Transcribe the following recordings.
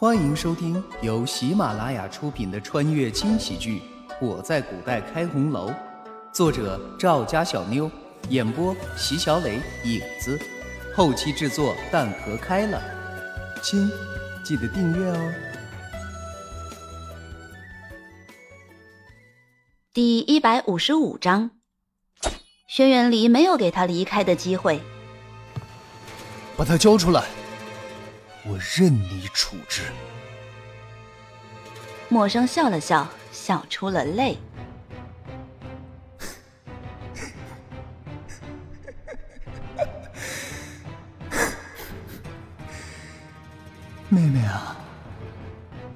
欢迎收听由喜马拉雅出品的穿越轻喜剧《我在古代开红楼》，作者赵家小妞，演播席小磊、影子，后期制作蛋壳开了。亲，记得订阅哦。第一百五十五章，轩辕离没有给他离开的机会。把他交出来，我任你处置。默生笑了笑，笑出了泪。妹妹啊，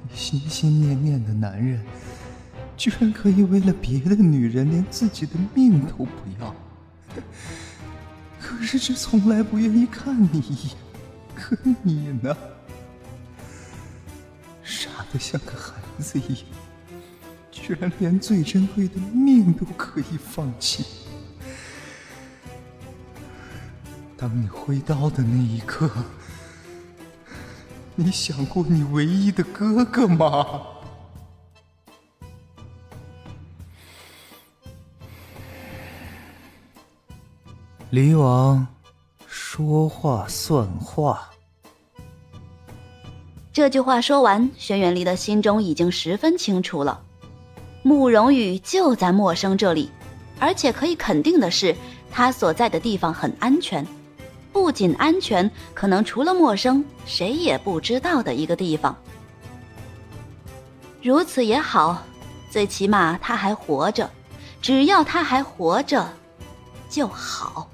你心心念念的男人，居然可以为了别的女人连自己的命都不要。可是却从来不愿意看你一眼，可 你呢？傻的像个孩子一样，居然连最珍贵的命都可以放弃。当你挥刀的那一刻，你想过你唯一的哥哥吗？离王，说话算话。这句话说完，轩辕离的心中已经十分清楚了。慕容羽就在陌生这里，而且可以肯定的是，他所在的地方很安全。不仅安全，可能除了陌生，谁也不知道的一个地方。如此也好，最起码他还活着。只要他还活着，就好。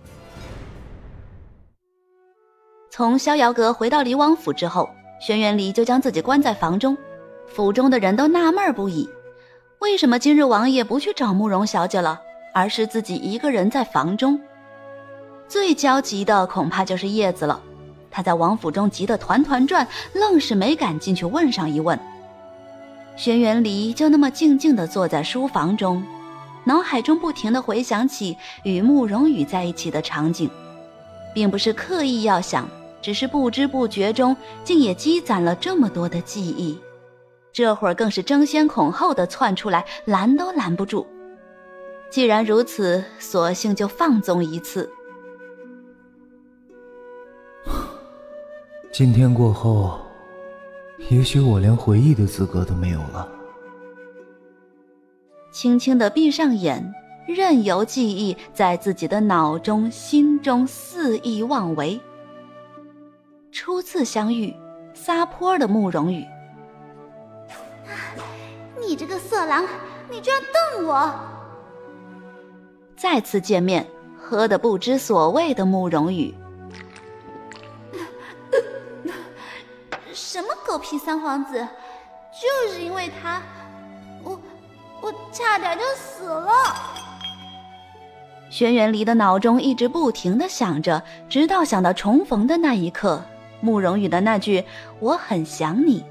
从逍遥阁回到离王府之后，轩辕离就将自己关在房中。府中的人都纳闷不已：为什么今日王爷不去找慕容小姐了，而是自己一个人在房中？最焦急的恐怕就是叶子了。他在王府中急得团团转，愣是没敢进去问上一问。轩辕离就那么静静地坐在书房中，脑海中不停地回想起与慕容羽在一起的场景，并不是刻意要想。只是不知不觉中，竟也积攒了这么多的记忆，这会儿更是争先恐后的窜出来，拦都拦不住。既然如此，索性就放纵一次。今天过后，也许我连回忆的资格都没有了。轻轻的闭上眼，任由记忆在自己的脑中、心中肆意妄为。初次相遇，撒泼的慕容羽。你这个色狼，你居然瞪我！再次见面，喝得不知所谓的慕容羽。什么狗屁三皇子，就是因为他，我我差点就死了。轩辕离的脑中一直不停的想着，直到想到重逢的那一刻。慕容羽的那句“我很想你”，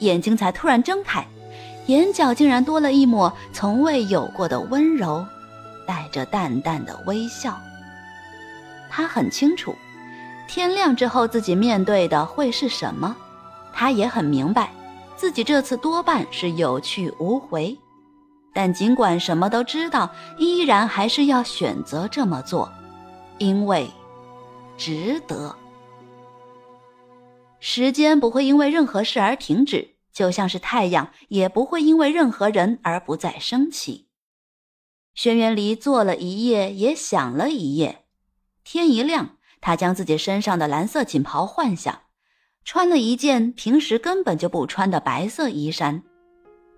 眼睛才突然睁开，眼角竟然多了一抹从未有过的温柔，带着淡淡的微笑。他很清楚，天亮之后自己面对的会是什么，他也很明白，自己这次多半是有去无回。但尽管什么都知道，依然还是要选择这么做，因为值得。时间不会因为任何事而停止，就像是太阳也不会因为任何人而不再升起。轩辕离坐了一夜，也想了一夜。天一亮，他将自己身上的蓝色锦袍换下，穿了一件平时根本就不穿的白色衣衫，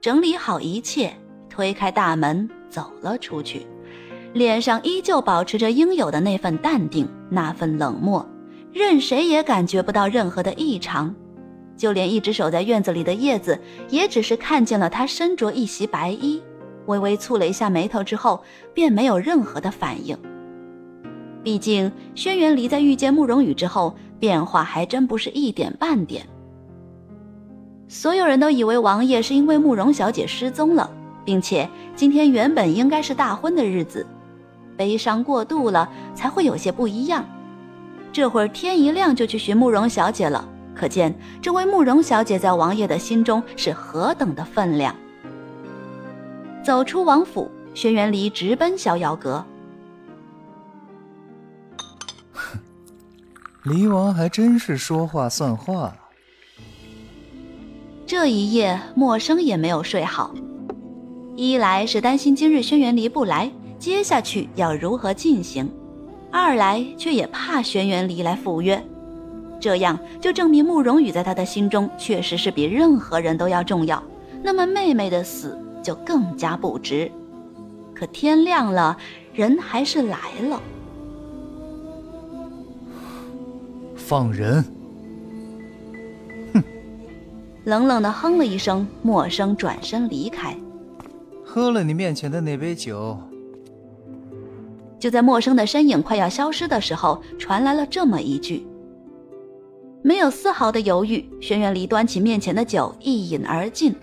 整理好一切，推开大门走了出去，脸上依旧保持着应有的那份淡定，那份冷漠。任谁也感觉不到任何的异常，就连一直守在院子里的叶子，也只是看见了他身着一袭白衣，微微蹙了一下眉头之后，便没有任何的反应。毕竟轩辕离在遇见慕容羽之后，变化还真不是一点半点。所有人都以为王爷是因为慕容小姐失踪了，并且今天原本应该是大婚的日子，悲伤过度了才会有些不一样。这会儿天一亮就去寻慕容小姐了，可见这位慕容小姐在王爷的心中是何等的分量。走出王府，轩辕离直奔逍遥阁。哼，离王还真是说话算话。这一夜，默生也没有睡好。一来是担心今日轩辕离不来，接下去要如何进行；二来却也怕轩辕离来赴约，这样就证明慕容羽在他的心中确实是比任何人都要重要。那么妹妹的死。就更加不值。可天亮了，人还是来了。放人！哼！冷冷的哼了一声，默笙转身离开。喝了你面前的那杯酒。就在陌生的身影快要消失的时候，传来了这么一句。没有丝毫的犹豫，轩辕离端起面前的酒，一饮而尽。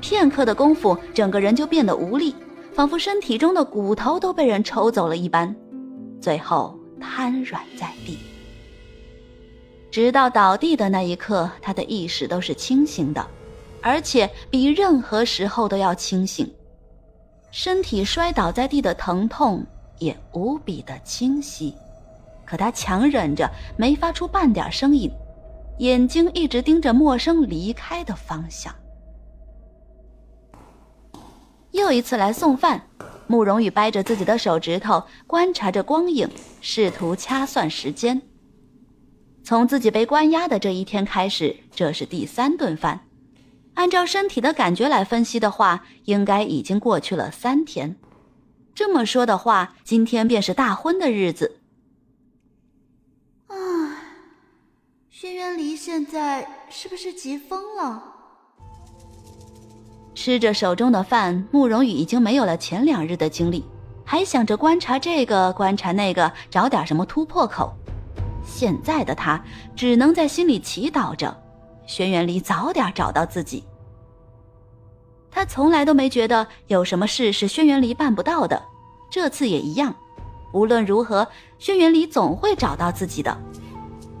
片刻的功夫，整个人就变得无力，仿佛身体中的骨头都被人抽走了一般，最后瘫软在地。直到倒地的那一刻，他的意识都是清醒的，而且比任何时候都要清醒。身体摔倒在地的疼痛也无比的清晰，可他强忍着没发出半点声音，眼睛一直盯着陌生离开的方向。又一次来送饭，慕容羽掰着自己的手指头观察着光影，试图掐算时间。从自己被关押的这一天开始，这是第三顿饭。按照身体的感觉来分析的话，应该已经过去了三天。这么说的话，今天便是大婚的日子。啊，轩辕离现在是不是急疯了？吃着手中的饭，慕容羽已经没有了前两日的精力，还想着观察这个观察那个，找点什么突破口。现在的他只能在心里祈祷着，轩辕离早点找到自己。他从来都没觉得有什么事是轩辕离办不到的，这次也一样。无论如何，轩辕离总会找到自己的。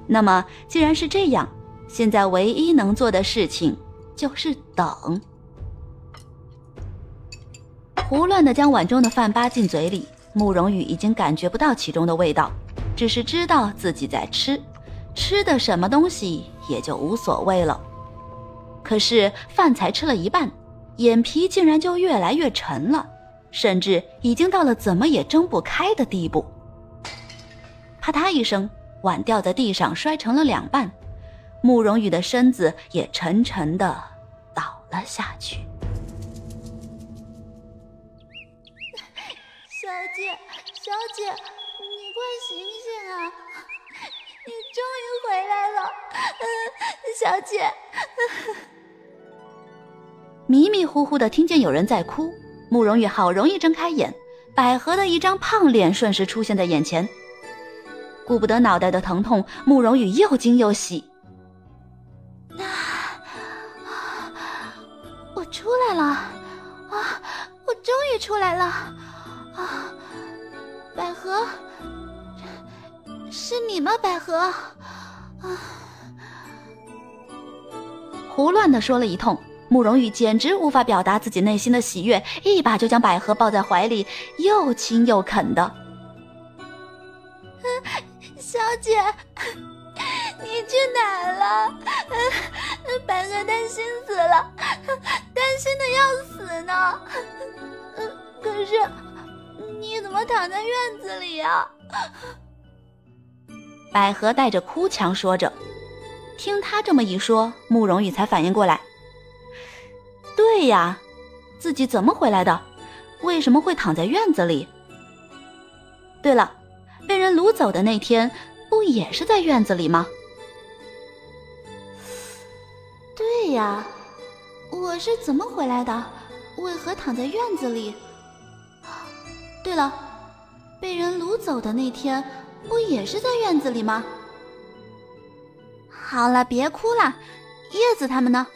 那么，既然是这样，现在唯一能做的事情就是等。胡乱的将碗中的饭扒进嘴里，慕容羽已经感觉不到其中的味道，只是知道自己在吃，吃的什么东西也就无所谓了。可是饭才吃了一半，眼皮竟然就越来越沉了，甚至已经到了怎么也睁不开的地步。啪嗒一声，碗掉在地上，摔成了两半，慕容羽的身子也沉沉的倒了下去。小姐，小姐，你快醒醒啊！你终于回来了，小姐。迷迷糊糊的听见有人在哭，慕容羽好容易睁开眼，百合的一张胖脸瞬时出现在眼前。顾不得脑袋的疼痛，慕容羽又惊又喜。啊！我出来了！啊！我终于出来了！啊！百合，是你吗？百合，啊！胡乱的说了一通，慕容羽简直无法表达自己内心的喜悦，一把就将百合抱在怀里，又亲又啃的。小姐，你去哪了？百合担心死了，担心的要死呢。可是。你怎么躺在院子里呀？百合带着哭腔说着。听他这么一说，慕容羽才反应过来。对呀，自己怎么回来的？为什么会躺在院子里？对了，被人掳走的那天，不也是在院子里吗？对呀，我是怎么回来的？为何躺在院子里？对了，被人掳走的那天，不也是在院子里吗？好了，别哭了，叶子他们呢？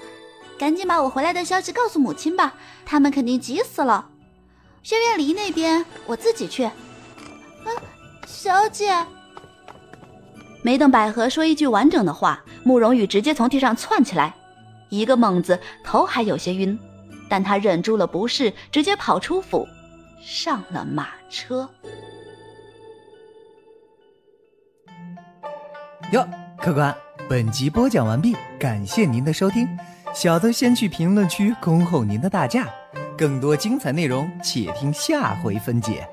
赶紧把我回来的消息告诉母亲吧，他们肯定急死了。轩辕离那边，我自己去。啊，小姐，没等百合说一句完整的话，慕容羽直接从地上窜起来，一个猛子，头还有些晕，但他忍住了不适，直接跑出府，上了马车。哟，客官，本集播讲完毕，感谢您的收听，小的先去评论区恭候您的大驾，更多精彩内容且听下回分解。